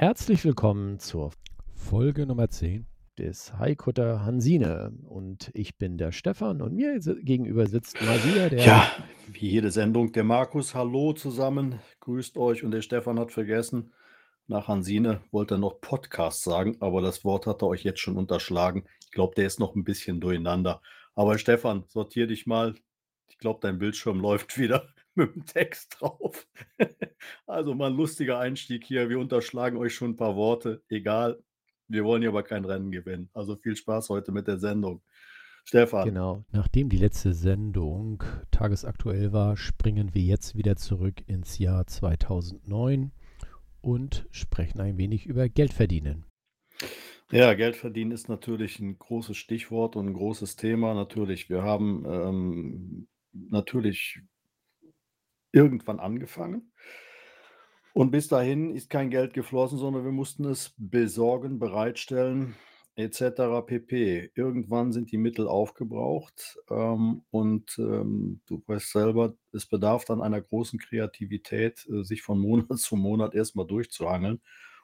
Herzlich willkommen zur Folge Nummer 10 des Haikutter Hansine. Und ich bin der Stefan und mir gegenüber sitzt mal wieder der. Ja, wie jede Sendung, der Markus. Hallo zusammen, grüßt euch. Und der Stefan hat vergessen, nach Hansine wollte er noch Podcast sagen, aber das Wort hat er euch jetzt schon unterschlagen. Ich glaube, der ist noch ein bisschen durcheinander. Aber Stefan, sortier dich mal. Ich glaube, dein Bildschirm läuft wieder mit dem Text drauf. also mal ein lustiger Einstieg hier. Wir unterschlagen euch schon ein paar Worte. Egal. Wir wollen hier aber kein Rennen gewinnen. Also viel Spaß heute mit der Sendung. Stefan. Genau. Nachdem die letzte Sendung tagesaktuell war, springen wir jetzt wieder zurück ins Jahr 2009 und sprechen ein wenig über Geld verdienen. Ja, Geld verdienen ist natürlich ein großes Stichwort und ein großes Thema. Natürlich, wir haben ähm, natürlich irgendwann angefangen. Und bis dahin ist kein Geld geflossen, sondern wir mussten es besorgen, bereitstellen, etc. pp. Irgendwann sind die Mittel aufgebraucht ähm, und ähm, du weißt selber, es bedarf dann einer großen Kreativität, äh, sich von Monat zu Monat erstmal durchzuhangeln.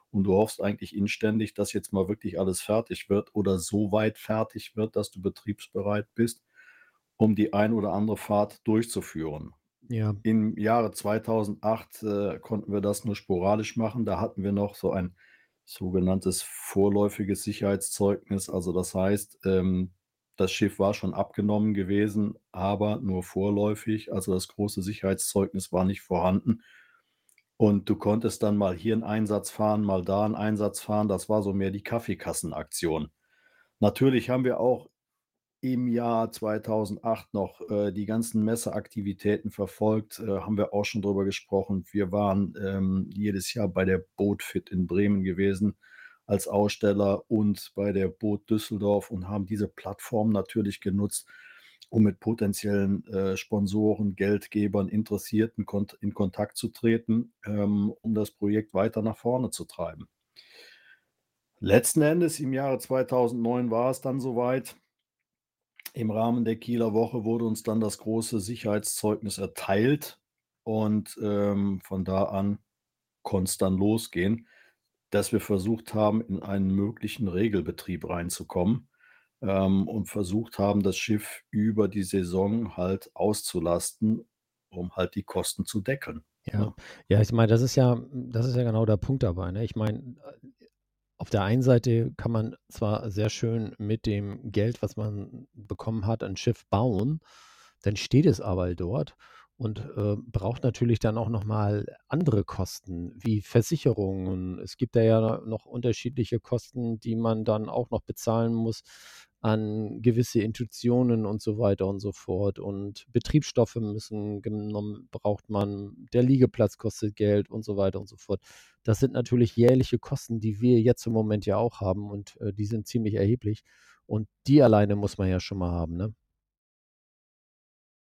Und du hoffst eigentlich inständig, dass jetzt mal wirklich alles fertig wird oder so weit fertig wird, dass du betriebsbereit bist, um die ein oder andere Fahrt durchzuführen. Ja. Im Jahre 2008 äh, konnten wir das nur sporadisch machen. Da hatten wir noch so ein sogenanntes vorläufiges Sicherheitszeugnis. Also das heißt, ähm, das Schiff war schon abgenommen gewesen, aber nur vorläufig. Also das große Sicherheitszeugnis war nicht vorhanden. Und du konntest dann mal hier einen Einsatz fahren, mal da einen Einsatz fahren. Das war so mehr die Kaffeekassenaktion. Natürlich haben wir auch im Jahr 2008 noch äh, die ganzen Messeaktivitäten verfolgt, äh, haben wir auch schon drüber gesprochen. Wir waren ähm, jedes Jahr bei der Bootfit in Bremen gewesen als Aussteller und bei der Boot Düsseldorf und haben diese Plattform natürlich genutzt, um mit potenziellen äh, Sponsoren, Geldgebern, Interessierten kont in Kontakt zu treten, ähm, um das Projekt weiter nach vorne zu treiben. Letzten Endes im Jahre 2009 war es dann soweit im Rahmen der Kieler Woche wurde uns dann das große Sicherheitszeugnis erteilt und ähm, von da an konnte es dann losgehen, dass wir versucht haben, in einen möglichen Regelbetrieb reinzukommen ähm, und versucht haben, das Schiff über die Saison halt auszulasten, um halt die Kosten zu deckeln. Ja, ne? ja, ich meine, das ist ja, das ist ja genau der Punkt dabei. Ne? Ich meine, auf der einen Seite kann man zwar sehr schön mit dem Geld, was man bekommen hat, ein Schiff bauen, dann steht es aber dort und äh, braucht natürlich dann auch nochmal andere Kosten wie Versicherungen. Es gibt da ja noch unterschiedliche Kosten, die man dann auch noch bezahlen muss an gewisse Intuitionen und so weiter und so fort. Und Betriebsstoffe müssen genommen, braucht man, der Liegeplatz kostet Geld und so weiter und so fort. Das sind natürlich jährliche Kosten, die wir jetzt im Moment ja auch haben und äh, die sind ziemlich erheblich. Und die alleine muss man ja schon mal haben, ne?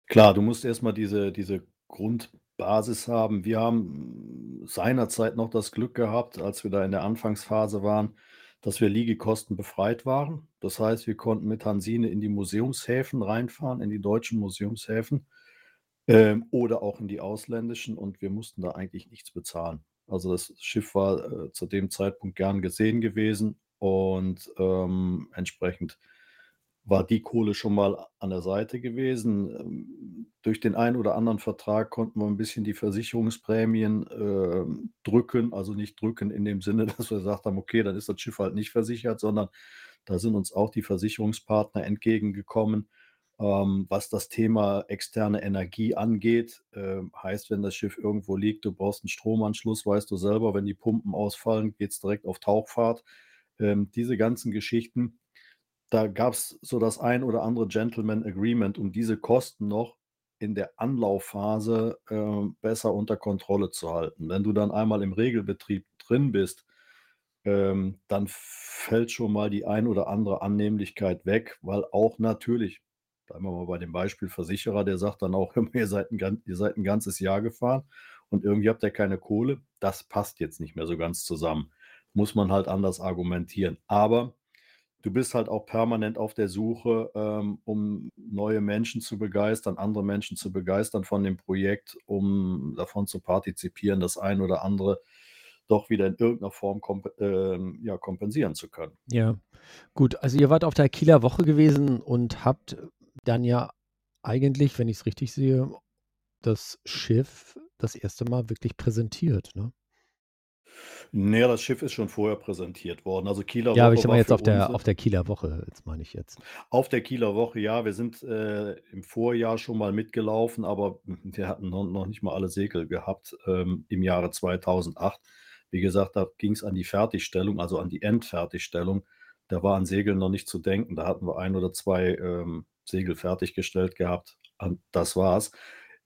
Klar, du musst erstmal diese, diese Grundbasis haben. Wir haben seinerzeit noch das Glück gehabt, als wir da in der Anfangsphase waren, dass wir Liegekosten befreit waren. Das heißt, wir konnten mit Hansine in die Museumshäfen reinfahren, in die deutschen Museumshäfen ähm, oder auch in die ausländischen und wir mussten da eigentlich nichts bezahlen. Also das Schiff war äh, zu dem Zeitpunkt gern gesehen gewesen und ähm, entsprechend war die Kohle schon mal an der Seite gewesen. Ähm, durch den einen oder anderen Vertrag konnten wir ein bisschen die Versicherungsprämien äh, drücken, also nicht drücken in dem Sinne, dass wir gesagt haben, okay, dann ist das Schiff halt nicht versichert, sondern da sind uns auch die Versicherungspartner entgegengekommen. Ähm, was das Thema externe Energie angeht, äh, heißt, wenn das Schiff irgendwo liegt, du brauchst einen Stromanschluss, weißt du selber, wenn die Pumpen ausfallen, geht es direkt auf Tauchfahrt. Ähm, diese ganzen Geschichten da gab es so das ein oder andere Gentleman Agreement, um diese Kosten noch in der Anlaufphase, ähm, besser unter Kontrolle zu halten. Wenn du dann einmal im Regelbetrieb drin bist, ähm, dann fällt schon mal die ein oder andere Annehmlichkeit weg, weil auch natürlich bleiben wir mal bei dem Beispiel Versicherer, der sagt dann auch: „Ihr seid 'n ihr seid 'n ganzes Jahr gefahren und irgendwie habt ihr keine Kohle.“ Das passt jetzt nicht mehr so ganz zusammen. Muss man halt anders argumentieren. Aber du bist halt auch permanent auf der Suche, ähm, um neue Menschen zu begeistern, andere Menschen zu begeistern von dem Projekt, um davon zu partizipieren, das ein oder andere doch wieder in irgendeiner Form komp ähm, ja, kompensieren zu können. Ja, gut. Also, ihr wart auf der Kieler Woche gewesen und habt dann ja eigentlich, wenn ich es richtig sehe, das Schiff das erste Mal wirklich präsentiert, ne? Ne, das Schiff ist schon vorher präsentiert worden. Also, Kieler Ja, aber ich Woche sage mal war jetzt für auf der auf der Kieler Woche, jetzt meine ich jetzt. Auf der Kieler Woche, ja, wir sind, äh, im Vorjahr schon mal mitgelaufen, aber wir hatten no noch nicht mal alle Segel gehabt, ähm, im Jahre 2008. Wie gesagt, da ging's an die Fertigstellung, also an die Endfertigstellung. Da war an Segeln noch nicht zu denken. Da hatten wir 1 oder 2, ähm, Segel fertiggestellt gehabt und das war's.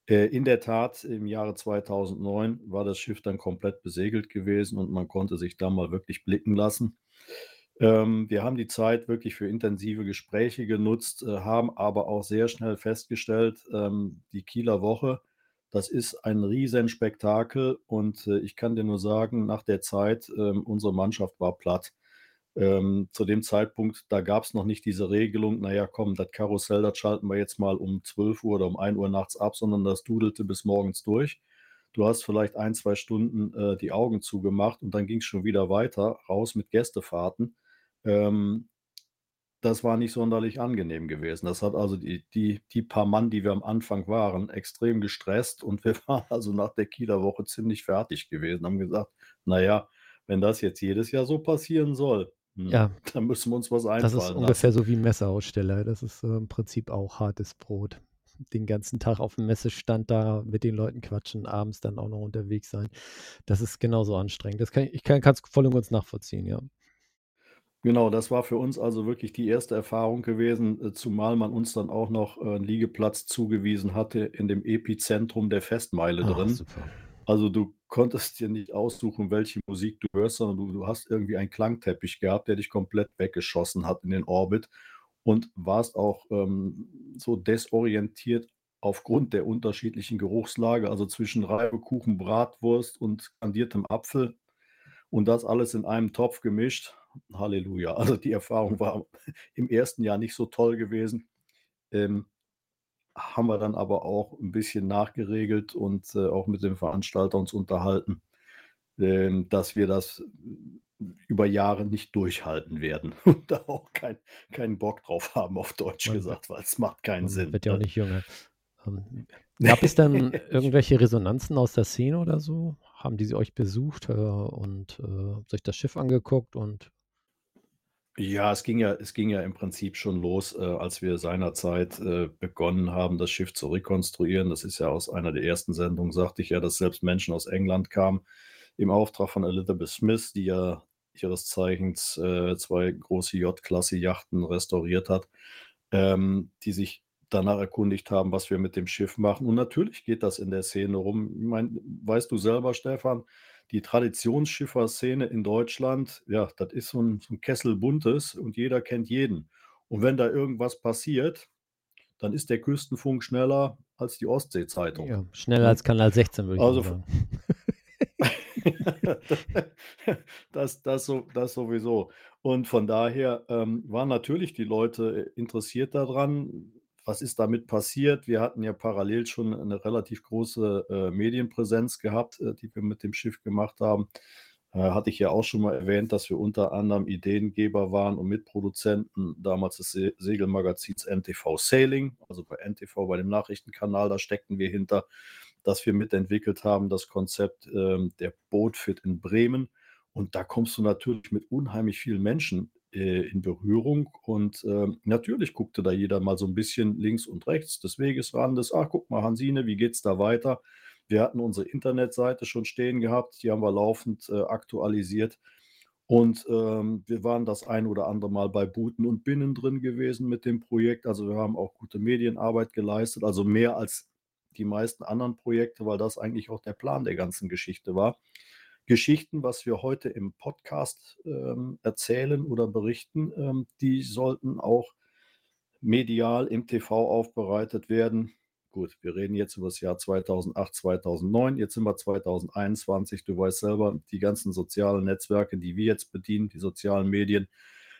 Äh, in der Tat, im Jahre 2009 war das Schiff dann komplett besegelt gewesen und man konnte sich da mal wirklich blicken lassen. Ähm, wir haben die Zeit wirklich für intensive Gespräche genutzt, äh, haben aber auch sehr schnell festgestellt, ähm, die Kieler Woche, das ist ein Riesenspektakel und, äh, ich kann dir nur sagen, nach der Zeit, ähm, unsere Mannschaft war platt. Ähm, zu dem Zeitpunkt, da gab's noch nicht diese Regelung: „Na ja, komm, das Karussell, das schalten wir jetzt mal um 12:00 oder um 1:00 nachts ab“, sondern das dudelte bis morgens durch. Du hast vielleicht 1, 2 Stunden, äh, die Augen zugemacht und dann ging's schon wieder weiter, raus mit Gästefahrten. Ähm, das war nicht sonderlich angenehm gewesen. Das hat also die die die paar Mann, die wir am Anfang waren, extrem gestresst und wir waren also nach der Kieler Woche ziemlich fertig gewesen, haben gesagt: „Na ja, wenn das jetzt jedes Jahr so passieren soll, Ja. dann müssen wir uns was Das ist einfallen ungefähr lassen.“ so wie Messeaussteller. Das ist, äh, im Prinzip auch hartes Brot. Den ganzen Tag auf'm Messestand da mit den Leuten quatschen, abends dann auch noch unterwegs sein. Das ist genauso anstrengend. Das kann ich ich kann kann's voll und ganz nachvollziehen, ja. Genau, das war für uns also wirklich die erste Erfahrung gewesen, äh, zumal man uns dann auch noch, äh, 'n Liegeplatz zugewiesen hatte in dem Epizentrum der Festmeile Ach, drin. super. Also, du konntest dir nicht aussuchen, welche Musik du hörst, sondern du du hast irgendwie einen Klangteppich gehabt, der dich komplett weggeschossen hat in den Orbit und warst auch, ähm, so desorientiert aufgrund der unterschiedlichen Geruchslage, also zwischen Reibekuchen, Bratwurst und kandiertem Apfel und das alles in einem Topf gemischt. Halleluja. Also, die Erfahrung war im ersten Jahr nicht so toll gewesen. Ähm, haben wir dann aber auch 'n bisschen nachgeregelt und, äh, auch mit dem Veranstalter uns unterhalten, ähm, dass wir das über Jahre nicht durchhalten werden und da auch kein keinen Bock drauf haben, auf Deutsch Man gesagt, weil es macht keinen man Sinn, wird ja auch ne? nicht jünger. Ähm, gab es dann irgendwelche Resonanzen aus der Szene oder so? Haben die euch besucht, äh, und, äh, sich das Schiff angeguckt und Ja, es ging ja es ging ja im Prinzip schon los, äh, als wir seinerzeit, äh, begonnen haben, das Schiff zu rekonstruieren. Das ist ja aus einer der ersten Sendungen sagte ich ja, dass selbst Menschen aus England kamen im Auftrag von Elizabeth Smith, die ja ihres Zeichens, äh, 2 große J-Klasse-Yachten restauriert hat, ähm, die sich danach erkundigt haben, was wir mit dem Schiff machen. Und natürlich geht das in der Szene rum. Ich meine, weißt du selber, Stefan, die Traditionsschifferszene in Deutschland, ja, das ist so 'n so 'n Kessel Buntes und jeder kennt jeden. Und wenn da irgendwas passiert, dann ist der Küstenfunk schneller als die Ostsee-Zeitung, Ja, schneller ne? als Kanal 16, würde ich Also sagen. Das das so das sowieso. Und von daher, ähm, waren natürlich die Leute, interessiert da dran. Was ist damit passiert? Wir hatten ja parallel schon 'ne relativ große, äh, Medienpräsenz gehabt, äh, die wir mit dem Schiff gemacht haben. Äh, hatte ich ja auch schon mal erwähnt, dass wir unter anderem Ideengeber waren und Mitproduzenten damals des Se Segelmagazins NTV Sailing, also bei NTV, bei dem Nachrichtenkanal, da steckten wir hinter, dass wir mitentwickelt haben, das Konzept, ähm, der Boatfit in Bremen. Und da kommst du natürlich mit unheimlich vielen Menschen, äh, in Berührung und, ähm, natürlich guckte da jeder mal so 'n bisschen links und rechts des Wegesrandes: „Ach, guck mal, Hansine, wie geht's da weiter?“ Wir hatten unsere Internetseite schon stehen gehabt, die haben wir laufend, äh, aktualisiert. Und, ähm, wir waren das ein oder andere Mal bei Booten und Binnen drin gewesen mit dem Projekt. Also, wir haben auch gute Medienarbeit geleistet, also mehr als die meisten anderen Projekte, weil das eigentlich auch der Plan der ganzen Geschichte war. Geschichten, was wir heute im Podcast ähm, erzählen oder berichten, ähm, die sollten auch medial im TV aufbereitet werden. Gut, wir reden jetzt über das Jahr 2008, 2009. Jetzt sind wir 2021. Du weißt selber, die ganzen sozialen Netzwerke, die wir jetzt bedienen, die sozialen Medien.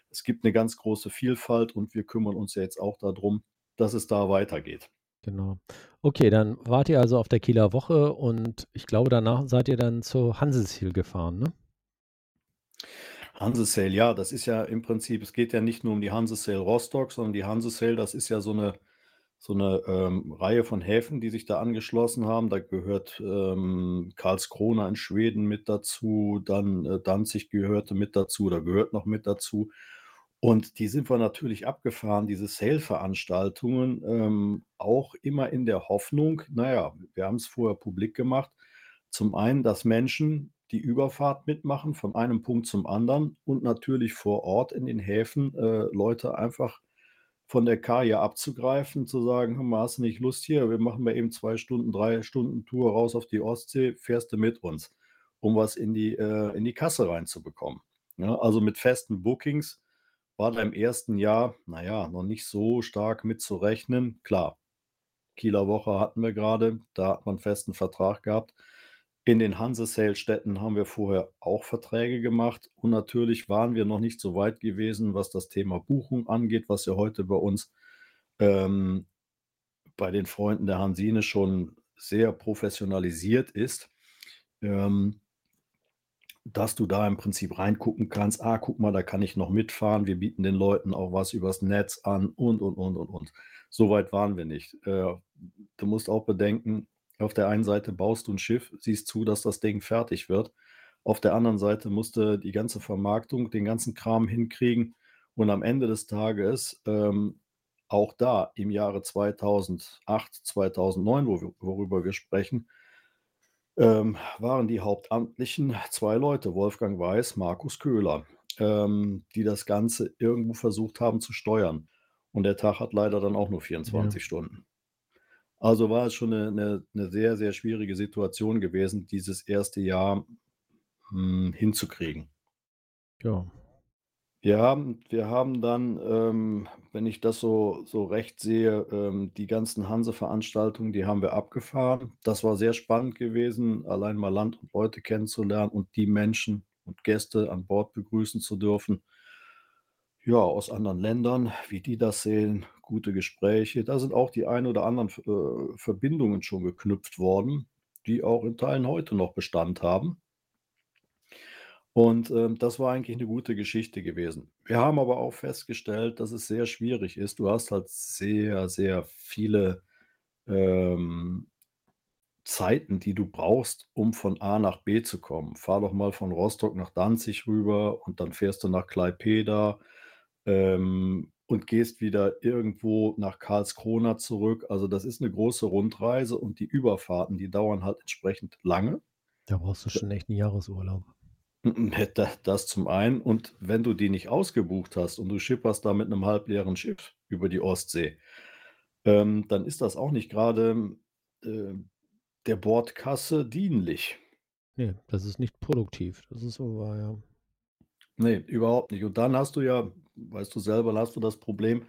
Es gibt eine ganz große Vielfalt und wir kümmern uns ja jetzt auch darum, dass es da weitergeht. Genau. Okay, dann wart ihr also auf der Kieler Woche und ich glaube, danach seid ihr dann zu Hanseshiel gefahren, ne? Hansesail, ja, das ist ja im Prinzip, es geht ja nicht nur um die Hansesail Rostock, sondern die Hansesail, das ist ja so eine, so eine ähm, Reihe von Häfen, die sich da angeschlossen haben. Da gehört ähm, Karlskrona in Schweden mit dazu, dann äh, Danzig gehörte mit dazu, da gehört noch mit dazu. Und die sind wir natürlich abgefahren, diese Sale-Veranstaltungen, ähm, auch immer in der Hoffnung, naja, wir haben es vorher publik gemacht. Zum einen, dass Menschen die Überfahrt mitmachen von einem Punkt zum anderen und natürlich vor Ort in den Häfen äh, Leute einfach von der Kaja abzugreifen, zu sagen, hör mal, hast du nicht Lust hier? Wir machen mal eben zwei Stunden, drei Stunden Tour raus auf die Ostsee, fährst du mit uns, um was in die, äh, in die Kasse reinzubekommen. Ja, also mit festen Bookings war da im ersten Jahr, naja, noch nicht so stark mitzurechnen. Klar, Kieler Woche hatten wir gerade, da hat man festen Vertrag gehabt. In den Hanse-Sale-Städten haben wir vorher auch Verträge gemacht und natürlich waren wir noch nicht so weit gewesen, was das Thema Buchung angeht, was ja heute bei uns ähm, bei den Freunden der Hansine schon sehr professionalisiert ist. Ähm, dass du da im Prinzip reingucken kannst. Ah, guck mal, da kann ich noch mitfahren. Wir bieten den Leuten auch was übers Netz an und, und, und, und, und. So weit waren wir nicht. Äh, du musst auch bedenken, auf der einen Seite baust du ein Schiff, siehst zu, dass das Ding fertig wird. Auf der anderen Seite musst du die ganze Vermarktung, den ganzen Kram hinkriegen. Und am Ende des Tages, ähm, auch da im Jahre 2008, 2009, wo wir, worüber wir sprechen, ähm, waren die Hauptamtlichen zwei Leute, Wolfgang Weiß, Markus Köhler, ähm, die das Ganze irgendwo versucht haben zu steuern. Und der Tag hat leider dann auch nur 24 ja. Stunden. Also war es schon eine, eine, eine, sehr, sehr schwierige Situation gewesen, dieses erste Jahr mh, hm, hinzukriegen. Ja, wir haben wir haben dann, ähm, wenn ich das so so recht sehe, ähm, die ganzen Hanse-Veranstaltungen, die haben wir abgefahren. Das war sehr spannend gewesen, allein mal Land und Leute kennenzulernen und die Menschen und Gäste an Bord begrüßen zu dürfen. Ja, aus anderen Ländern, wie die das sehen, gute Gespräche. Da sind auch die ein oder anderen äh, Verbindungen schon geknüpft worden, die auch in Teilen heute noch Bestand haben. Und, ähm, das war eigentlich eine gute Geschichte gewesen. Wir haben aber auch festgestellt, dass es sehr schwierig ist. Du hast halt sehr, sehr viele, ähm, Zeiten, die du brauchst, um von A nach B zu kommen. Fahr doch mal von Rostock nach Danzig rüber und dann fährst du nach Klaipeda, ähm, und gehst wieder irgendwo nach Karlskrona zurück. Also, das ist eine große Rundreise und die Überfahrten, die dauern halt entsprechend lange. Da brauchst du schon echt 'n Jahresurlaub. Das zum einen und wenn du die nicht ausgebucht hast und du schipperst da mit einem halbleeren Schiff über die Ostsee, ähm, dann ist das auch nicht gerade äh, der Bordkasse dienlich. Ne, das ist nicht produktiv. Das ist so wahr, ja. Ne, überhaupt nicht. Und dann hast du ja weißt du selber, hast du das Problem,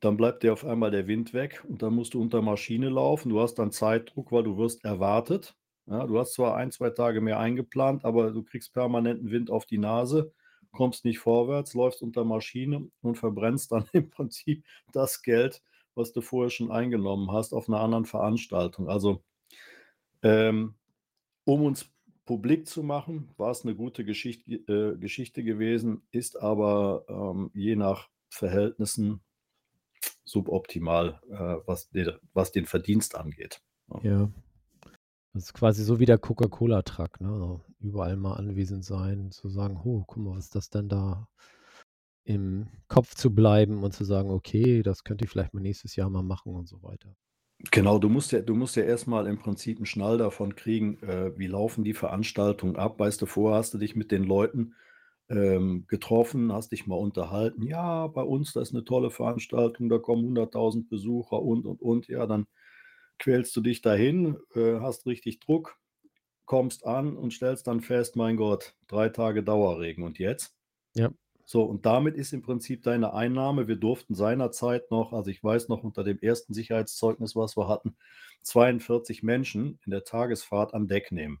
dann bleibt dir auf einmal der Wind weg und dann musst du unter Maschine laufen. Du hast dann Zeitdruck, weil du wirst erwartet. Ja, du hast zwar ein, zwei Tage mehr eingeplant, aber du kriegst permanenten Wind auf die Nase, kommst nicht vorwärts, läufst unter Maschine und verbrennst dann im Prinzip das Geld, was du vorher schon eingenommen hast, auf einer anderen Veranstaltung. Also, ähm, um uns publik zu machen, war es eine gute Geschicht äh, Geschichte gewesen, ist aber ähm, je nach Verhältnissen suboptimal, äh, was, de was den Verdienst angeht. Ja. Das ist quasi so wie der Coca-Cola-Truck, ne? Also überall mal anwesend sein, zu sagen, oh, guck mal, was ist das denn da? Im Kopf zu bleiben und zu sagen, okay, das könnte ich vielleicht mal nächstes Jahr mal machen und so weiter. Genau, du musst ja du musst ja erst im Prinzip einen Schnall davon kriegen, äh, wie laufen die Veranstaltungen ab. Weißt du, vorher hast du dich mit den Leuten, ähm, getroffen, hast dich mal unterhalten: „Ja, bei uns, das ist eine tolle Veranstaltung, da kommen 100.000 Besucher und, und, und.“ Ja, dann quälst du dich dahin, äh, hast richtig Druck, kommst an und stellst dann fest, mein Gott, drei Tage Dauerregen und jetzt? Ja. So, und damit ist im Prinzip deine Einnahme, wir durften seinerzeit noch, also ich weiß noch unter dem ersten Sicherheitszeugnis, was wir hatten, 42 Menschen in der Tagesfahrt an Deck nehmen.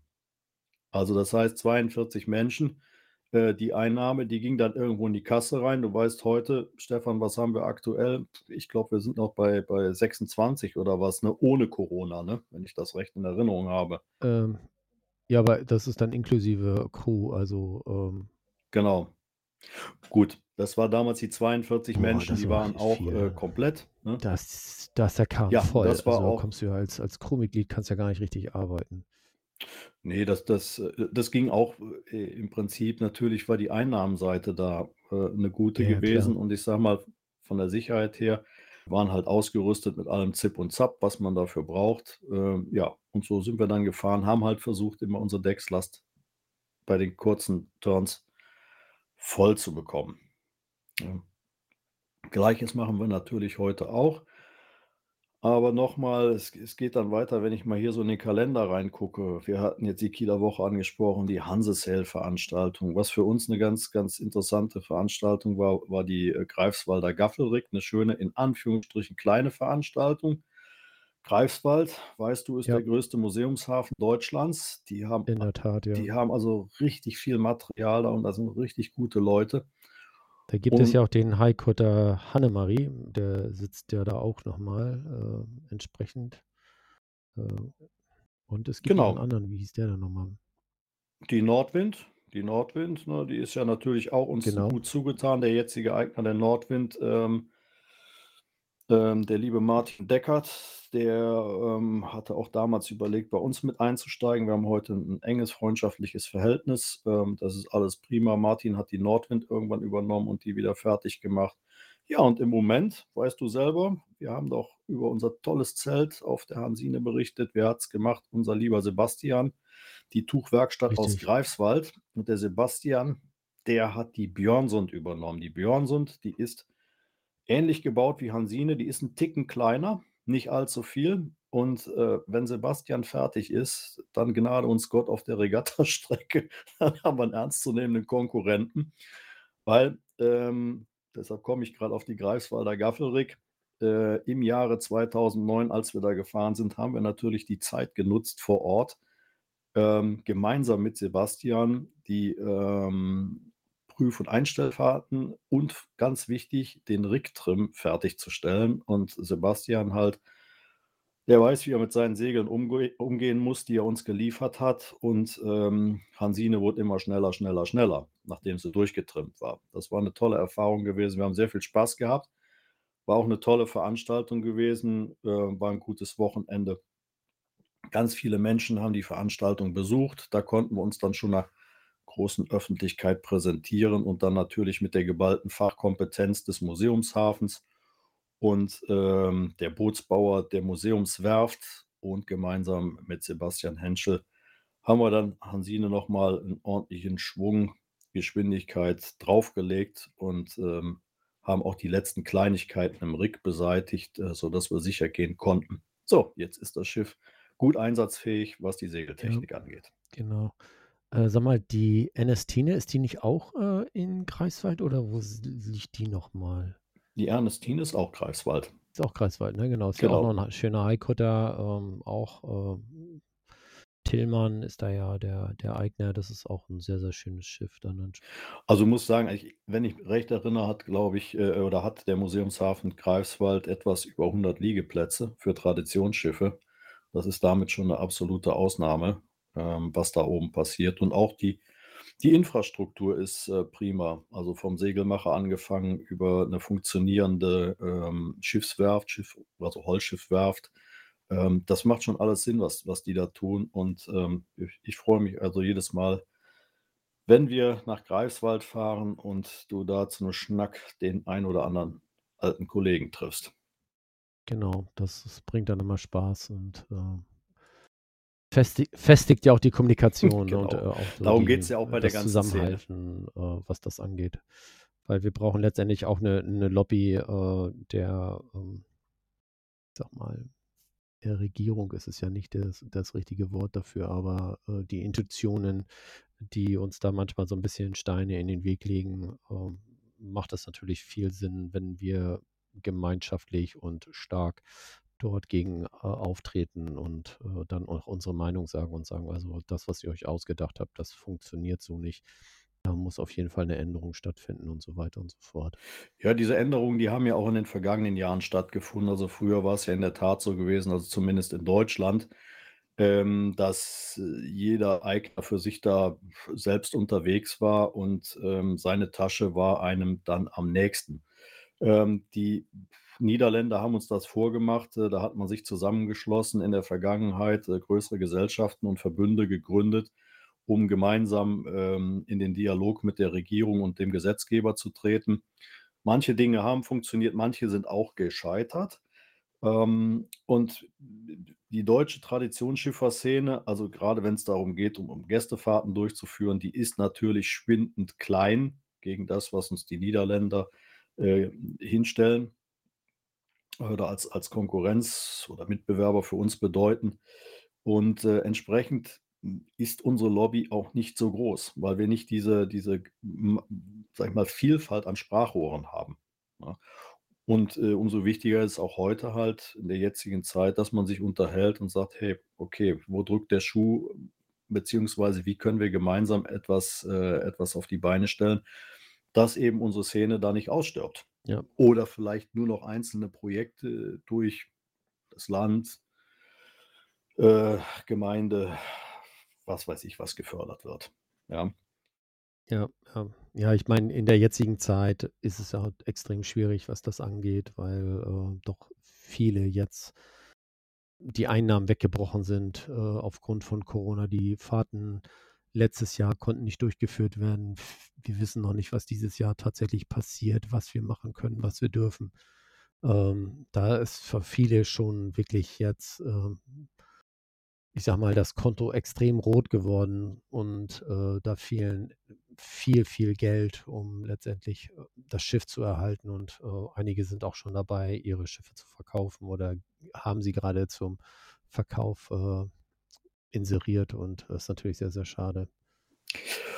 Also das heißt 42 Menschen, äh, die Einnahme, die ging dann irgendwo in die Kasse rein. Du weißt heute, Stefan, was haben wir aktuell? Ich glaube, wir sind noch bei, bei 26 oder was, ne? Ohne Corona, ne? Wenn ich das recht in Erinnerung habe. Ähm, ja, aber das ist dann inklusive Crew, also ähm, Genau. Gut, das war damals die 42 boah, Menschen, das die war waren auch äh, komplett. Ne? Das, da ist der Kahn Ja, voll. das war also auch- kommst du ja als, als Crewmitglied kannst ja gar nicht richtig arbeiten. Nee, das, das, äh, das ging auch äh, im Prinzip, natürlich war die Einnahmenseite da äh, eine gute Ja, gewesen klar. und ich sag mal, von der Sicherheit her waren halt ausgerüstet mit allem Zip und Zap, was man dafür braucht. Ähm, ja, und so sind wir dann gefahren, haben halt versucht, immer unsere Deckslast bei den kurzen Turns voll zu bekommen. Ja. Gleiches machen wir natürlich heute auch. Aber nochmal, es, es geht dann weiter, wenn ich mal hier so in den Kalender reingucke. Wir hatten jetzt die Kieler Woche angesprochen, die Hansesell-Veranstaltung. Was für uns eine ganz, ganz interessante Veranstaltung war, war die äh, Greifswalder Gaffelrick. Eine schöne, in Anführungsstrichen, kleine Veranstaltung. Greifswald, weißt du, ist Ja. der größte Museumshafen Deutschlands. Die haben, In der Tat, ja. die haben also richtig viel Material da und da sind richtig gute Leute. Da gibt es Und- ja auch den Highcutter Hannemarie, der sitzt ja da auch nochmal äh, entsprechend. Äh, und es gibt noch einen Genau. anderen, wie hieß der denn nochmal? Die Nordwind, die Nordwind, ne, die ist ja natürlich auch uns Genau. gut zugetan. Der jetzige Eigner der Nordwind, ähm, ähm, der liebe Martin Deckert, der ähm, hatte auch damals überlegt, bei uns mit einzusteigen. Wir haben heute ein enges freundschaftliches Verhältnis. Ähm, das ist alles prima. Martin hat die Nordwind irgendwann übernommen und die wieder fertig gemacht. Ja, und im Moment, weißt du selber, wir haben doch über unser tolles Zelt auf der Hansine berichtet. Wer hat es gemacht? Unser lieber Sebastian, die Tuchwerkstatt aus Richtig. Greifswald. Und der Sebastian, der hat die Björnsund übernommen. Die Björnsund, die ist ähnlich gebaut wie Hansine, die ist ein Ticken kleiner, nicht allzu viel. Und äh, wenn Sebastian fertig ist, dann gnade uns Gott auf der Regattastrecke, dann haben wir einen ernstzunehmenden Konkurrenten, weil, ähm, deshalb komme ich gerade auf die Greifswalder Gaffelrick, äh, im Jahre 2009, als wir da gefahren sind, haben wir natürlich die Zeit genutzt vor Ort, ähm, gemeinsam mit Sebastian die ähm, Prüf- und Einstellfahrten und ganz wichtig, den Ricktrim fertigzustellen. Und Sebastian halt, der weiß, wie er mit seinen Segeln umge umgehen muss, die er uns geliefert hat. Und ähm, Hansine wurde immer schneller, schneller, schneller, nachdem sie durchgetrimmt war. Das war eine tolle Erfahrung gewesen. Wir haben sehr viel Spaß gehabt. War auch eine tolle Veranstaltung gewesen, äh, war ein gutes Wochenende. Ganz viele Menschen haben die Veranstaltung besucht. Da konnten wir uns dann schon nach großen Öffentlichkeit präsentieren und dann natürlich mit der geballten Fachkompetenz des Museumshafens und ähm, der Bootsbauer der Museumswerft und gemeinsam mit Sebastian Henschel haben wir dann Hansine nochmal einen ordentlichen Schwung, Geschwindigkeit draufgelegt und ähm, haben auch die letzten Kleinigkeiten im Rig beseitigt, äh, sodass wir sicher gehen konnten. So, jetzt ist das Schiff gut einsatzfähig, was die Segeltechnik angeht. Genau. Äh, sag mal, die Ernestine, ist die nicht auch äh, in Greifswald oder wo liegt die nochmal? Die Ernestine ist auch Greifswald. Ist auch Greifswald, ne? Genau. Ist ja auch Genau. noch ein schöner Highcutter. Ähm, auch ähm, Tillmann ist da ja der, der Eigner. Das ist auch ein sehr, sehr schönes Schiff. Dann Also muss sagen, ich, wenn ich recht erinnere, hat, glaube ich, äh, oder hat der Museumshafen Greifswald etwas über 100 Liegeplätze für Traditionsschiffe. Das ist damit schon eine absolute Ausnahme, ähm, was da oben passiert. Und auch die, die Infrastruktur ist äh, prima. Also vom Segelmacher angefangen über eine funktionierende ähm, Schiffswerft, Schiff, also Holzschiffwerft. Ähm, das macht schon alles Sinn, was, was die da tun. Und ähm, ich, ich freue mich also jedes Mal, wenn wir nach Greifswald fahren und du da zu einem Schnack den ein oder anderen alten Kollegen triffst. Genau, das, das bringt dann immer Spaß und äh, festig, festigt ja auch die Kommunikation ne, und Genau. äh, auch so Darum die, geht's ja auch bei der das ganzen. Zusammenhalten, äh, was das angeht. Weil wir brauchen letztendlich auch eine, eine Lobby äh, der, ähm, sag mal, äh, Regierung ist es ja nicht das, das richtige Wort dafür, aber äh, die Institutionen, die uns da manchmal so ein bisschen Steine in den Weg legen, ähm, macht es natürlich viel Sinn, wenn wir gemeinschaftlich und stark dort gegen äh, auftreten und äh, dann auch unsere Meinung sagen und sagen, also das, was ihr euch ausgedacht habt, das funktioniert so nicht. Da muss auf jeden Fall eine Änderung stattfinden und so weiter und so fort. Ja, diese Änderungen, die haben ja auch in den vergangenen Jahren stattgefunden. Also früher war es ja in der Tat so gewesen, also zumindest in Deutschland, ähm, dass äh, jeder Eigner für sich da selbst unterwegs war und ähm, seine Tasche war einem dann am nächsten. Ähm, die Niederländer haben uns das vorgemacht. Äh, da hat man sich zusammengeschlossen in der Vergangenheit, äh, größere Gesellschaften und Verbünde gegründet, um gemeinsam ähm, in den Dialog mit der Regierung und dem Gesetzgeber zu treten. Manche Dinge haben funktioniert, manche sind auch gescheitert. Ähm, und die deutsche Traditionsschifffahrszene, also gerade wenn es darum geht, um, um Gästefahrten durchzuführen, die ist natürlich schwindend klein gegen das, was uns die Niederländer äh, hinstellen oder als, als Konkurrenz oder Mitbewerber für uns bedeuten. Und äh, entsprechend ist unsere Lobby auch nicht so groß, weil wir nicht diese, diese sag ich mal, Vielfalt an Sprachrohren haben. Ja. Und äh, umso wichtiger ist auch heute halt in der jetzigen Zeit, dass man sich unterhält und sagt, hey, okay, wo drückt der Schuh, beziehungsweise wie können wir gemeinsam etwas, äh, etwas auf die Beine stellen, dass eben unsere Szene da nicht ausstirbt. Ja. Oder vielleicht nur noch einzelne Projekte durch das Land, äh, Gemeinde, was weiß ich, was gefördert wird. Ja. Ja, ja. Ja, ich meine, in der jetzigen Zeit ist es ja extrem schwierig, was das angeht, weil äh, doch viele jetzt die Einnahmen weggebrochen sind äh, aufgrund von Corona. Die Fahrten letztes Jahr konnten nicht durchgeführt werden. Wir wissen noch nicht, was dieses Jahr tatsächlich passiert, was wir machen können, was wir dürfen. Ähm, da ist für viele schon wirklich jetzt, ähm, ich sag mal, das Konto extrem rot geworden und äh, da fehlen viel, viel Geld, um letztendlich äh, das Schiff zu erhalten. Und äh, einige sind auch schon dabei, ihre Schiffe zu verkaufen oder haben sie gerade zum Verkauf äh, inseriert und das ist natürlich sehr, sehr schade.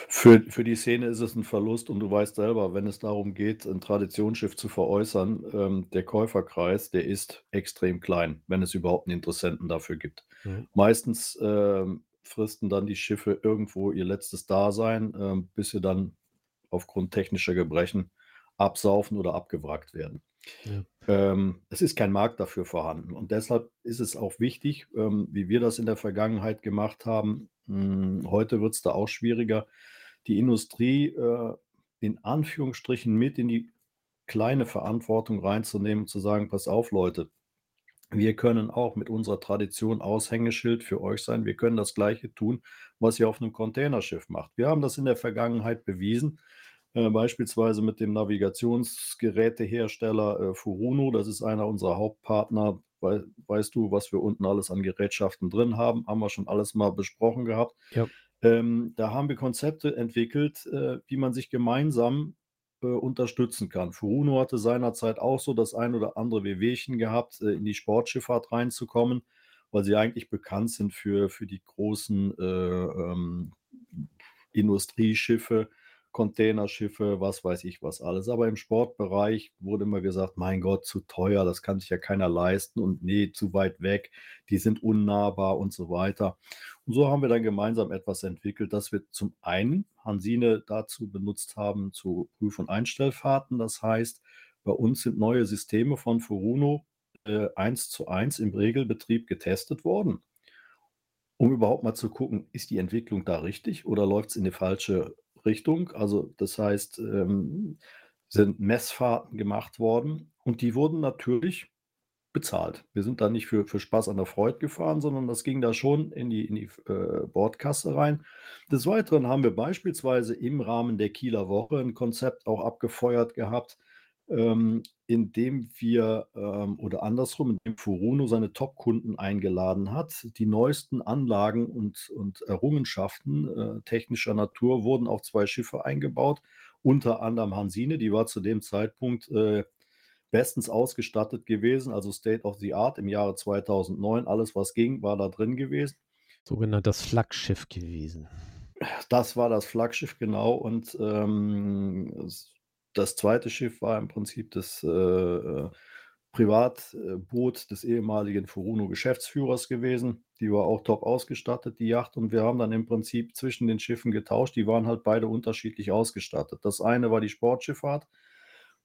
Für, für die Szene ist es ein Verlust und du weißt selber, wenn es darum geht, ein Traditionsschiff zu veräußern, ähm, der Käuferkreis, der ist extrem klein, wenn es überhaupt einen Interessenten dafür gibt. Mhm. Meistens ähm, fristen dann die Schiffe irgendwo ihr letztes Dasein, ähm, bis sie dann aufgrund technischer Gebrechen absaufen oder abgewrackt werden. Ja. Ähm, es ist kein Markt dafür vorhanden. Und deshalb ist es auch wichtig, ähm, wie wir das in der Vergangenheit gemacht haben. Mh, hm, heute wird es da auch schwieriger, die Industrie äh, in Anführungsstrichen mit in die kleine Verantwortung reinzunehmen und zu sagen, pass auf, Leute, wir können auch mit unserer Tradition Aushängeschild für euch sein. Wir können das Gleiche tun, was ihr auf einem Containerschiff macht. Wir haben das in der Vergangenheit bewiesen. Äh, beispielsweise mit dem Navigationsgerätehersteller äh, Furuno. Das ist einer unserer Hauptpartner. We weißt du, was wir unten alles an Gerätschaften drin haben? Haben wir schon alles mal besprochen gehabt. Ja. Ähm, da haben wir Konzepte entwickelt, äh, wie man sich gemeinsam äh, unterstützen kann. Furuno hatte seinerzeit auch so das ein oder andere Wehwehchen gehabt, äh, in die Sportschifffahrt reinzukommen, weil sie eigentlich bekannt sind für, für die großen äh, ähm, Industrieschiffe Containerschiffe, was weiß ich was alles. Aber im Sportbereich wurde immer gesagt, mein Gott, zu teuer, das kann sich ja keiner leisten und nee, zu weit weg, die sind unnahbar und so weiter. Und so haben wir dann gemeinsam etwas entwickelt, das wir zum einen Hansine dazu benutzt haben zu Prüf- und Einstellfahrten. Das heißt, bei uns sind neue Systeme von Furuno äh, eins zu eins im Regelbetrieb getestet worden um überhaupt mal zu gucken, ist die Entwicklung da richtig oder läuft es in die falsche Richtung. Also das heißt, ähm, sind Messfahrten gemacht worden und die wurden natürlich bezahlt. Wir sind da nicht für, für Spaß an der Freude gefahren, sondern das ging da schon in die, in die äh, Bordkasse rein. Des Weiteren haben wir beispielsweise im Rahmen der Kieler Woche ein Konzept auch abgefeuert gehabt, ähm, indem wir ähm, oder andersrum, indem Furuno seine Top-Kunden eingeladen hat. Die neuesten Anlagen und, und Errungenschaften äh, technischer Natur wurden auf zwei Schiffe eingebaut, unter anderem Hansine, die war zu dem Zeitpunkt äh, bestens ausgestattet gewesen, also State of the Art im Jahre 2009. Alles, was ging, war da drin gewesen. Sogenanntes Flaggschiff gewesen. Das war das Flaggschiff, genau. Und ähm, das zweite Schiff war im Prinzip das äh, äh Privatboot des ehemaligen Furuno-Geschäftsführers gewesen. Die war auch top ausgestattet, die Yacht. Und wir haben dann im Prinzip zwischen den Schiffen getauscht. Die waren halt beide unterschiedlich ausgestattet. Das eine war die Sportschifffahrt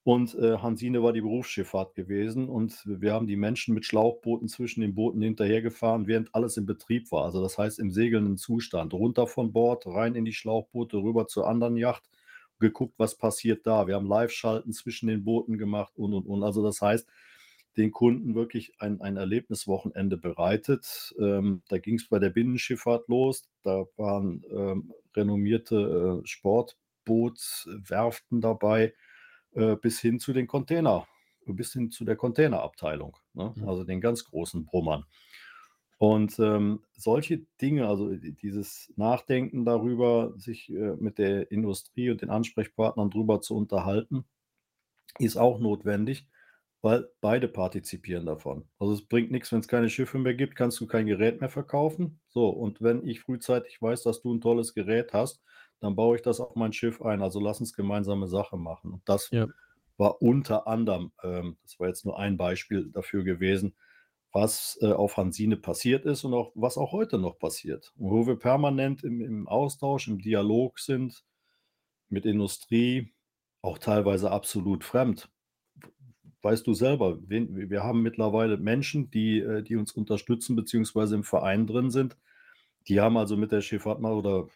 und äh, Hansine war die Berufsschifffahrt gewesen. Und wir haben die Menschen mit Schlauchbooten zwischen den Booten hinterhergefahren, während alles in Betrieb war. Also das heißt im segelnden Zustand. Runter von Bord, rein in die Schlauchboote, rüber zur anderen Yacht geguckt, was passiert da. Wir haben Live-Schalten zwischen den Booten gemacht und und und. Also das heißt, den Kunden wirklich ein, ein Erlebniswochenende bereitet. Ähm, da ging es bei der Binnenschifffahrt los. Da waren ähm, renommierte äh, Sportbootswerften dabei, äh, bis hin zu den Container, bis hin zu der Containerabteilung, ne? Mhm. also den ganz großen Brummern. Und ähm, solche Dinge, also dieses Nachdenken darüber, sich äh, mit der Industrie und den Ansprechpartnern drüber zu unterhalten, ist auch notwendig weil beide partizipieren davon. Also es bringt nichts, wenn es keine Schiffe mehr gibt, kannst du kein Gerät mehr verkaufen. So, und wenn ich frühzeitig weiß, dass du ein tolles Gerät hast, dann baue ich das auf mein Schiff ein. Also lass uns gemeinsame Sache machen. Und das Ja. war unter anderem, ähm, das war jetzt nur ein Beispiel dafür gewesen, was äh, auf Hansine passiert ist und auch was auch heute noch passiert. Und wo wir permanent im, im Austausch, im Dialog sind mit Industrie, auch teilweise absolut fremd weißt du selber, wen, wir haben mittlerweile Menschen, die, äh, die uns unterstützen, beziehungsweise im Verein drin sind. Die haben also mit der Schifffahrt mal oder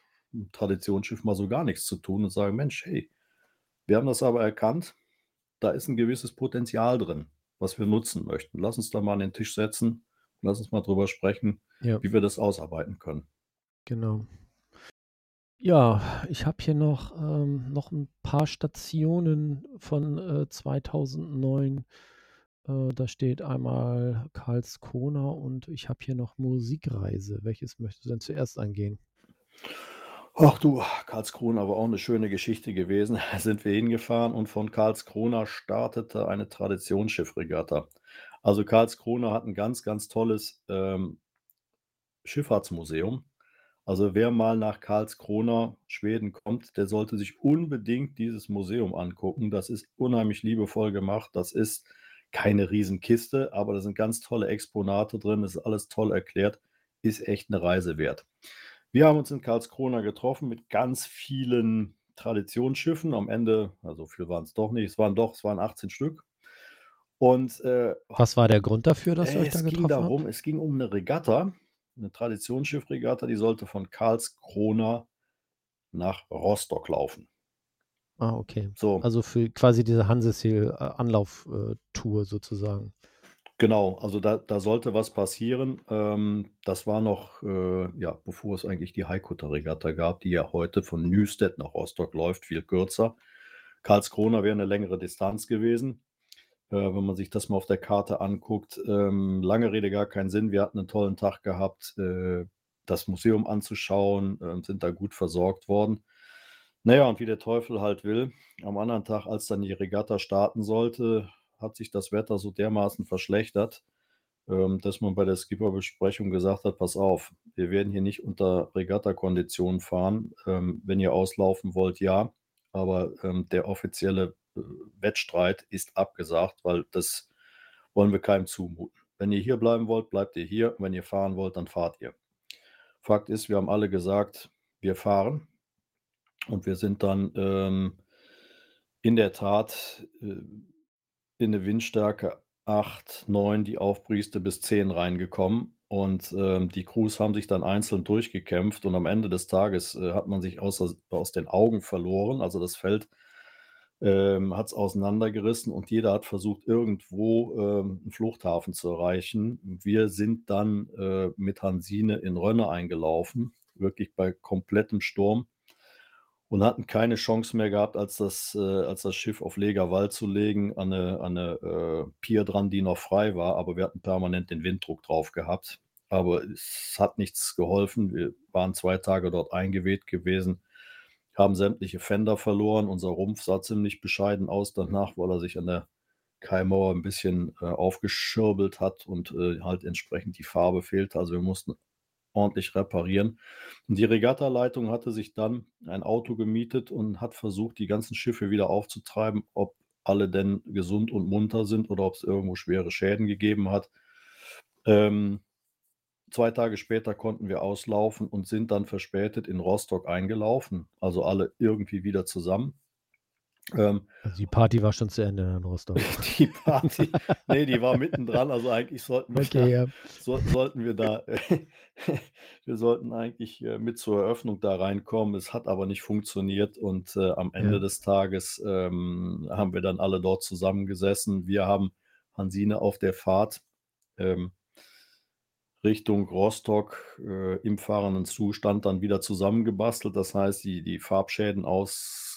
Traditionsschiff mal so gar nichts zu tun und sagen, Mensch, hey, wir haben das aber erkannt, da ist ein gewisses Potenzial drin, was wir nutzen möchten. Lass uns da mal an den Tisch setzen, lass uns mal drüber sprechen, Ja. wie wir das ausarbeiten können. Genau. Ja, ich habe hier noch, ähm, noch ein paar Stationen von äh, 2009. Äh, da steht einmal Karlskrona und ich habe hier noch Musikreise. Welches möchtest du denn zuerst angehen? Ach du, Karlskrona war auch eine schöne Geschichte gewesen. Da sind wir hingefahren und von Karlskrona startete eine Traditionsschiffregatta. Also Karlskrona hat ein ganz, ganz tolles ähm, Schifffahrtsmuseum. Also wer mal nach Karlskrona, Schweden kommt, der sollte sich unbedingt dieses Museum angucken. Das ist unheimlich liebevoll gemacht. Das ist keine Riesenkiste, aber da sind ganz tolle Exponate drin. Das ist alles toll erklärt. Ist echt eine Reise wert. Wir haben uns in Karlskrona getroffen mit ganz vielen Traditionsschiffen. Am Ende, also viel waren es doch nicht, es waren doch, es waren 18 Stück. Und äh, Was war der Grund dafür, dass ihr euch da ging getroffen habt? darum, es ging um eine Regatta, eine Traditionsschiffregatta, die sollte von Karlskrona nach Rostock laufen. Ah, okay. So, Also für quasi diese Hansesail-Anlauftour sozusagen. Genau, also da, da sollte was passieren. Ähm, das war noch, äh, ja, bevor es eigentlich die Haikutter-Regatta gab, die ja heute von Nüstedt nach Rostock läuft, viel kürzer. Karlskrona wäre eine längere Distanz gewesen. Äh, wenn man sich das mal auf der Karte anguckt, ähm, lange Rede gar keinen Sinn. Wir hatten einen tollen Tag gehabt, äh, das Museum anzuschauen, äh, sind da gut versorgt worden. Naja, und wie der Teufel halt will, am anderen Tag, als dann die Regatta starten sollte, hat sich das Wetter so dermaßen verschlechtert, ähm, dass man bei der Skipperbesprechung gesagt hat, pass auf, wir werden hier nicht unter Regatta-Konditionen fahren. Ähm, wenn ihr auslaufen wollt, ja, aber ähm, der offizielle äh, Wettstreit ist abgesagt, weil das wollen wir keinem zumuten. Wenn ihr hier bleiben wollt, bleibt ihr hier. Wenn ihr fahren wollt, dann fahrt ihr. Fakt ist, wir haben alle gesagt, wir fahren. Und wir sind dann ähm, in der Tat äh, in eine Windstärke 8, 9, die aufbrieste bis 10 reingekommen. Und ähm, die Crews haben sich dann einzeln durchgekämpft. Und am Ende des Tages äh, hat man sich außer, aus den Augen verloren. Also das Feld ähm, hat es auseinandergerissen und jeder hat versucht, irgendwo ähm, einen Fluchthafen zu erreichen. Wir sind dann äh, mit Hansine in Rönne eingelaufen, wirklich bei komplettem Sturm und hatten keine Chance mehr gehabt, als das, äh, als das Schiff auf Legerwald zu legen, an eine, an eine äh, Pier dran, die noch frei war. Aber wir hatten permanent den Winddruck drauf gehabt. Aber es hat nichts geholfen. Wir waren zwei Tage dort eingeweht gewesen, haben sämtliche Fender verloren. Unser Rumpf sah ziemlich bescheiden aus danach, weil er sich an der Kaimauer ein bisschen äh, aufgeschirbelt hat und äh, halt entsprechend die Farbe fehlte. Also wir mussten ordentlich reparieren. Und die Regattaleitung hatte sich dann ein Auto gemietet und hat versucht, die ganzen Schiffe wieder aufzutreiben, ob alle denn gesund und munter sind oder ob es irgendwo schwere Schäden gegeben hat. Ähm, zwei Tage später konnten wir auslaufen und sind dann verspätet in Rostock eingelaufen, also alle irgendwie wieder zusammen. Ähm, also die Party war schon zu Ende in Rostock. die Party, nee, die war mittendran. Also eigentlich sollten wir Okay, da, ja. so, sollten wir da, wir sollten eigentlich äh, mit zur Eröffnung da reinkommen. Es hat aber nicht funktioniert und äh, am Ende Ja. des Tages ähm, haben wir dann alle dort zusammengesessen. Wir haben Hansine auf der Fahrt ähm, Richtung Rostock äh, im fahrenden Zustand dann wieder zusammengebastelt. Das heißt, die, die Farbschäden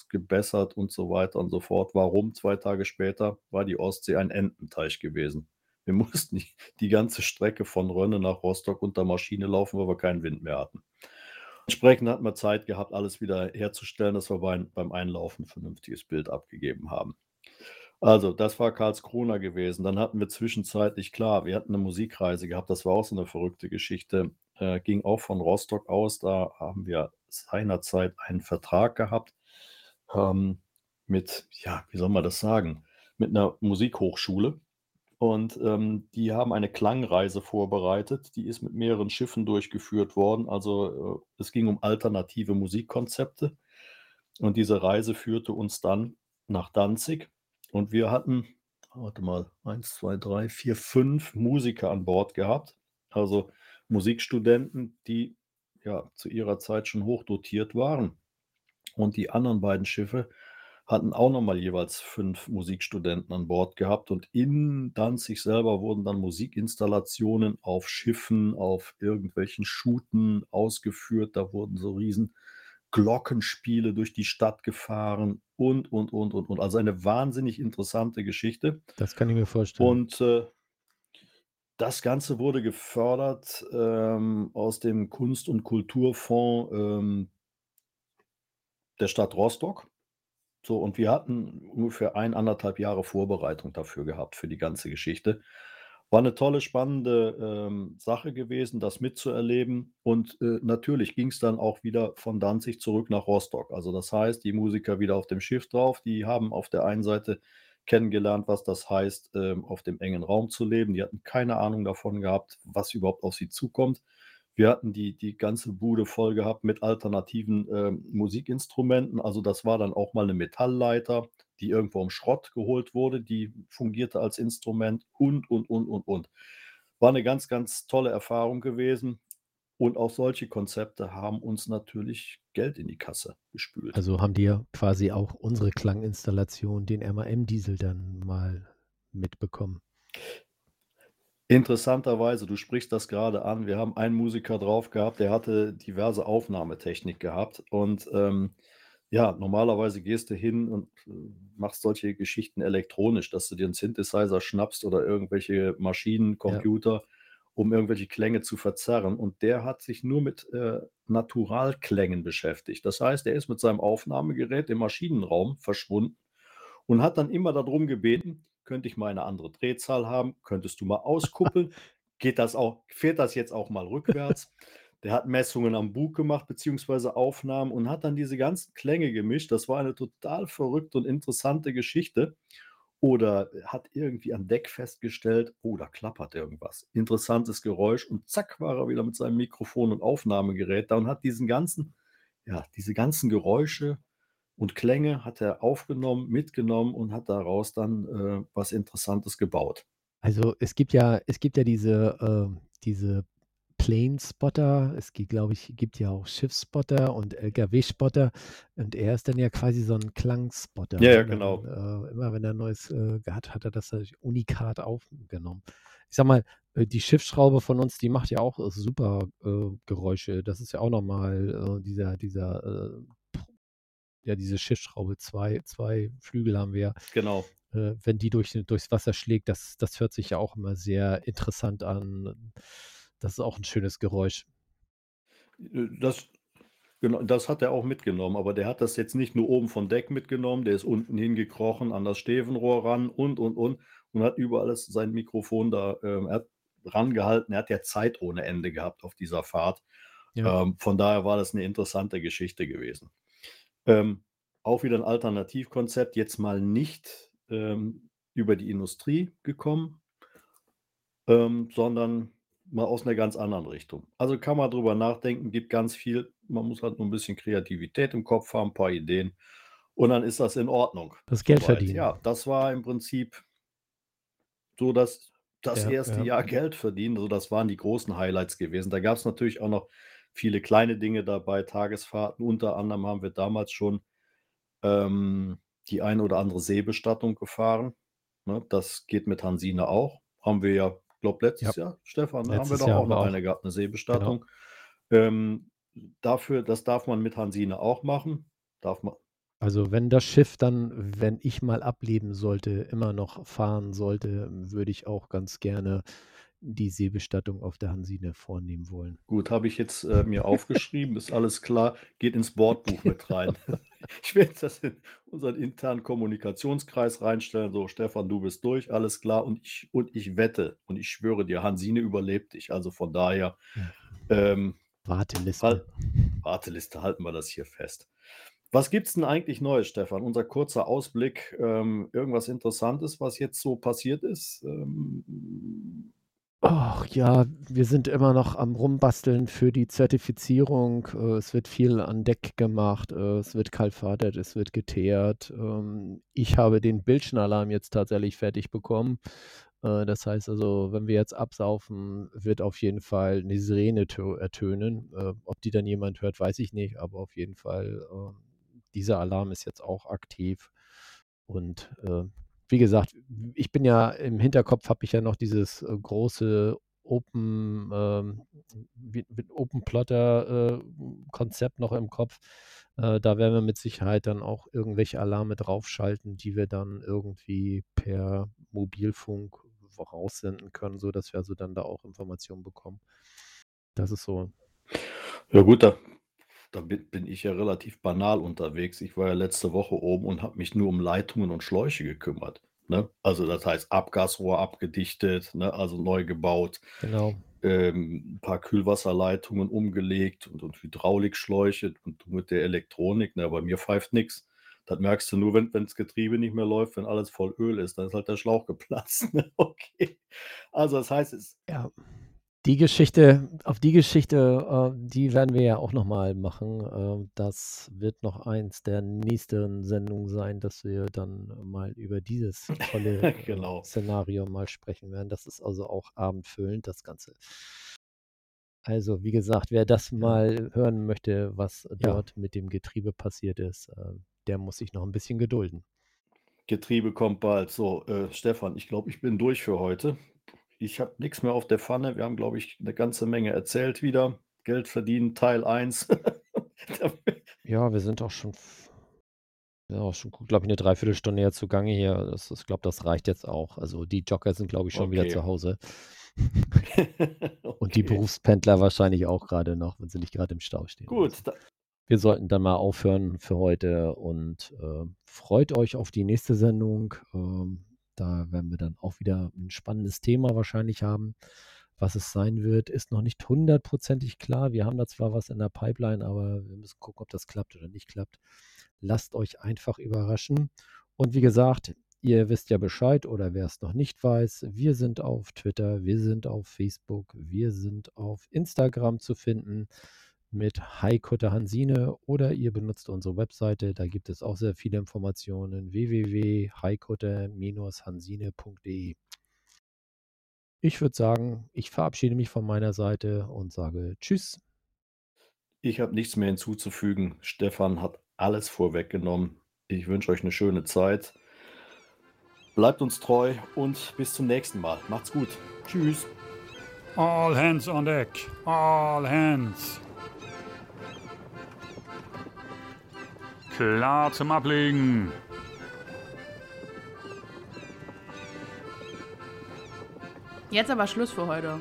ausgebessert und so weiter und so fort. Warum? Zwei Tage später war die Ostsee ein Ententeich gewesen. Wir mussten die, ganze Strecke von Rönne nach Rostock unter Maschine laufen, weil wir keinen Wind mehr hatten. Entsprechend hatten wir Zeit gehabt, alles wieder herzustellen, dass wir beim, beim Einlaufen ein vernünftiges Bild abgegeben haben. Also, das war Karlskrona gewesen. Dann hatten wir zwischenzeitlich, klar, wir hatten eine Musikreise gehabt, das war auch so eine verrückte Geschichte. Äh, ging auch von Rostock aus, da haben wir seinerzeit einen Vertrag gehabt ähm, mit, ja, wie soll man das sagen, mit einer Musikhochschule. Und ähm, die haben eine Klangreise vorbereitet, die ist mit mehreren Schiffen durchgeführt worden. Also äh, es ging um alternative Musikkonzepte. Und diese Reise führte uns dann nach Danzig. Und wir hatten, warte mal, eins, zwei, drei, vier, fünf Musiker an Bord gehabt. Also Musikstudenten, die ja zu ihrer Zeit schon hochdotiert waren. Und die anderen beiden Schiffe hatten auch nochmal jeweils fünf Musikstudenten an Bord gehabt. Und in Danzig selber wurden dann Musikinstallationen auf Schiffen, auf irgendwelchen Schuten ausgeführt. Da wurden so riesen Glockenspiele durch die Stadt gefahren und, und, und, und, und. Also eine wahnsinnig interessante Geschichte. Das kann ich mir vorstellen. Und äh, das Ganze wurde gefördert ähm, aus dem Kunst- und Kulturfonds ähm, der Stadt Rostock. So, und wir hatten ungefähr ein, anderthalb Jahre Vorbereitung dafür gehabt, für die ganze Geschichte. War eine tolle, spannende ähm, Sache gewesen, das mitzuerleben. Und äh, natürlich ging es dann auch wieder von Danzig zurück nach Rostock. Also das heißt, die Musiker wieder auf dem Schiff drauf, die haben auf der einen Seite kennengelernt, was das heißt, ähm, auf dem engen Raum zu leben. Die hatten keine Ahnung davon gehabt, was überhaupt auf sie zukommt. Wir hatten die, die ganze Bude voll gehabt mit alternativen ähm, Musikinstrumenten. Also das war dann auch mal eine Metallleiter, die irgendwo im Schrott geholt wurde, die fungierte als Instrument und, und, und, und, und. War eine ganz, ganz tolle Erfahrung gewesen. Und auch solche Konzepte haben uns natürlich Geld in die Kasse gespült. Also haben die ja quasi auch unsere Klanginstallation, den MAM-Diesel, dann mal mitbekommen. Interessanterweise, du sprichst das gerade an. Wir haben einen Musiker drauf gehabt, der hatte diverse Aufnahmetechnik gehabt. Und ähm, ja, normalerweise gehst du hin und äh, machst solche Geschichten elektronisch, dass du dir einen Synthesizer schnappst oder irgendwelche Maschinen, Ja. Computer, um irgendwelche Klänge zu verzerren. Und der hat sich nur mit äh, Naturalklängen beschäftigt. Das heißt, er ist mit seinem Aufnahmegerät im Maschinenraum verschwunden und hat dann immer darum gebeten, könnte ich mal eine andere Drehzahl haben? Könntest du mal auskuppeln? Geht das auch, fährt das jetzt auch mal rückwärts? Der hat Messungen am Bug gemacht, beziehungsweise Aufnahmen und hat dann diese ganzen Klänge gemischt. Das war eine total verrückte und interessante Geschichte. Oder hat irgendwie an Deck festgestellt, oh, da klappert irgendwas. Interessantes Geräusch und zack war er wieder mit seinem Mikrofon und Aufnahmegerät da und hat diesen ganzen, ja, diese ganzen Geräusche und Klänge hat er aufgenommen, mitgenommen und hat daraus dann äh, was Interessantes gebaut. Also es gibt ja, es gibt ja diese, ähm, diese Plane-Spotter, es gibt, glaube ich, gibt ja auch Schiffsspotter und LKW-Spotter und er ist dann ja quasi so ein Klangspotter. Ja, ja, ne? Dann, genau. äh, immer wenn er ein neues äh, gehabt hat, er das halt unikat aufgenommen. Ich sag mal, äh, die Schiffsschraube von uns, die macht ja auch äh, super äh, Geräusche. Das ist ja auch nochmal äh, dieser, dieser, äh, ja, diese Schiffsschraube, zwei, zwei Flügel haben wir. Genau. Äh, wenn die durch, durchs Wasser schlägt, das, das hört sich ja auch immer sehr interessant an. Das ist auch ein schönes Geräusch. Äh, Das, Genau, das hat er auch mitgenommen, aber der hat das jetzt nicht nur oben von Deck mitgenommen, der ist unten hingekrochen an das Stevenrohr ran und, und, und und hat überall sein Mikrofon da ähm, er rangehalten. Er hat ja Zeit ohne Ende gehabt auf dieser Fahrt. Ja. Ähm, von daher war das eine interessante Geschichte gewesen. Ähm, auch wieder ein Alternativkonzept, jetzt mal nicht ähm, über die Industrie gekommen, ähm, sondern mal aus einer ganz anderen Richtung. Also kann man drüber nachdenken, gibt ganz viel. Man muss halt nur ein bisschen Kreativität im Kopf haben, ein paar Ideen. Und dann ist das in Ordnung. Das Geld Soweit. verdienen. Ja, das war im Prinzip so das, das Ja, erste ja. Jahr Geld verdienen. Also das waren die großen Highlights gewesen. Da gab es natürlich auch noch viele kleine Dinge dabei, Tagesfahrten. Unter anderem haben wir damals schon ähm, die eine oder andere Seebestattung gefahren. Ne, das geht mit Hansine auch. Haben wir ja, glaube letztes Jahr, Stefan, ne, haben wir Letztes doch Jahr auch noch auch. eine gehabt, eine Seebestattung. Ähm, dafür, das darf man mit Hansine auch machen. Darf man, Also wenn das Schiff dann, wenn ich mal ableben sollte, immer noch fahren sollte, würde ich auch ganz gerne die Seebestattung auf der Hansine vornehmen wollen. Gut, habe ich jetzt äh, mir aufgeschrieben, ist alles klar, geht ins Bordbuch mit rein. ich werde das in unseren internen Kommunikationskreis reinstellen. So, Stefan, du bist durch, alles klar. Und ich, und ich wette und ich schwöre dir, Hansine überlebt dich. Also von daher, ähm, Warteliste. halt, Warteliste, halten wir das hier fest. Was gibt es denn eigentlich Neues, Stefan? Unser kurzer Ausblick, ähm, irgendwas Interessantes, was jetzt so passiert ist? Ähm, Ach ja, wir sind immer noch am Rumbasteln für die Zertifizierung. Äh, Es wird viel an Deck gemacht, äh, es wird kalfatert, es wird geteert. Ähm, Ich habe den Bildschenalarm jetzt tatsächlich fertig bekommen. Äh, Das heißt also, wenn wir jetzt absaufen, wird auf jeden Fall eine Sirene tö- ertönen. Ob die dann jemand hört, weiß ich nicht, aber auf jeden Fall, ähm, dieser Alarm ist jetzt auch aktiv. Und wie gesagt, ich bin ja im Hinterkopf, habe ich ja noch dieses äh, große Open, ähm, Open Plotter äh, Konzept noch im Kopf. Äh, da werden wir mit Sicherheit dann auch irgendwelche Alarme draufschalten, die wir dann irgendwie per Mobilfunk raussenden können, sodass wir also dann da auch Informationen bekommen. Das ist so. Ja gut, da, da bin, ich ja relativ banal unterwegs. Ich war ja letzte Woche oben und habe mich nur um Leitungen und Schläuche gekümmert. Ne? Also das heißt Abgasrohr abgedichtet, ne? also neu gebaut, Genau. ähm, ein paar Kühlwasserleitungen umgelegt und, und Hydraulikschläuche und mit der Elektronik. Ne? Bei mir pfeift nichts. Das merkst du nur, wenn wenn das Getriebe nicht mehr läuft, wenn alles voll Öl ist, dann ist halt der Schlauch geplatzt. Ne? Okay. Also das heißt, es, Ja, die Geschichte, auf die Geschichte, äh, die werden wir ja auch nochmal machen. Äh, das wird noch eins der nächsten Sendungen sein, dass wir dann mal über dieses tolle äh, Genau. Szenario mal sprechen werden. Das ist also auch abendfüllend, das Ganze. Also, wie gesagt, wer das mal hören möchte, was Ja. dort mit dem Getriebe passiert ist, äh, der muss sich noch ein bisschen gedulden. Getriebe kommt bald. So, äh, Stefan, ich glaube, ich bin durch für heute. Ich habe nichts mehr auf der Pfanne. Wir haben, glaube ich, eine ganze Menge erzählt wieder. Geld verdienen, Teil 1. Ja, wir sind auch schon, f- ja, auch schon, glaube ich, eine Dreiviertelstunde jetzt zugange hier. Das, ich glaube, das reicht jetzt auch. Also die Jogger sind, glaube ich, schon wieder Okay. zu Hause. Und die Okay. Berufspendler wahrscheinlich auch gerade noch, wenn sie nicht gerade im Stau stehen. Gut, da, Wir sollten dann mal aufhören für heute und äh, freut euch auf die nächste Sendung. Ähm, da werden wir dann auch wieder ein spannendes Thema wahrscheinlich haben. Was es sein wird, ist noch nicht hundertprozentig klar. Wir haben da zwar was in der Pipeline, aber wir müssen gucken, ob das klappt oder nicht klappt. Lasst euch einfach überraschen. Und wie gesagt, ihr wisst ja Bescheid oder wer es noch nicht weiß, wir sind auf Twitter, wir sind auf Facebook, wir sind auf Instagram zu finden mit Heikutter Hansine oder ihr benutzt unsere Webseite, da gibt es auch sehr viele Informationen www.heikutter-hansine.de. Ich würde sagen, ich verabschiede mich von meiner Seite und sage Tschüss. ich habe nichts mehr hinzuzufügen. Stefan hat alles vorweggenommen. Ich wünsche euch eine schöne Zeit. Bleibt uns treu und bis zum nächsten Mal. Macht's gut. Tschüss. All hands on deck. All hands. Klar zum Ablegen. Jetzt aber Schluss für heute.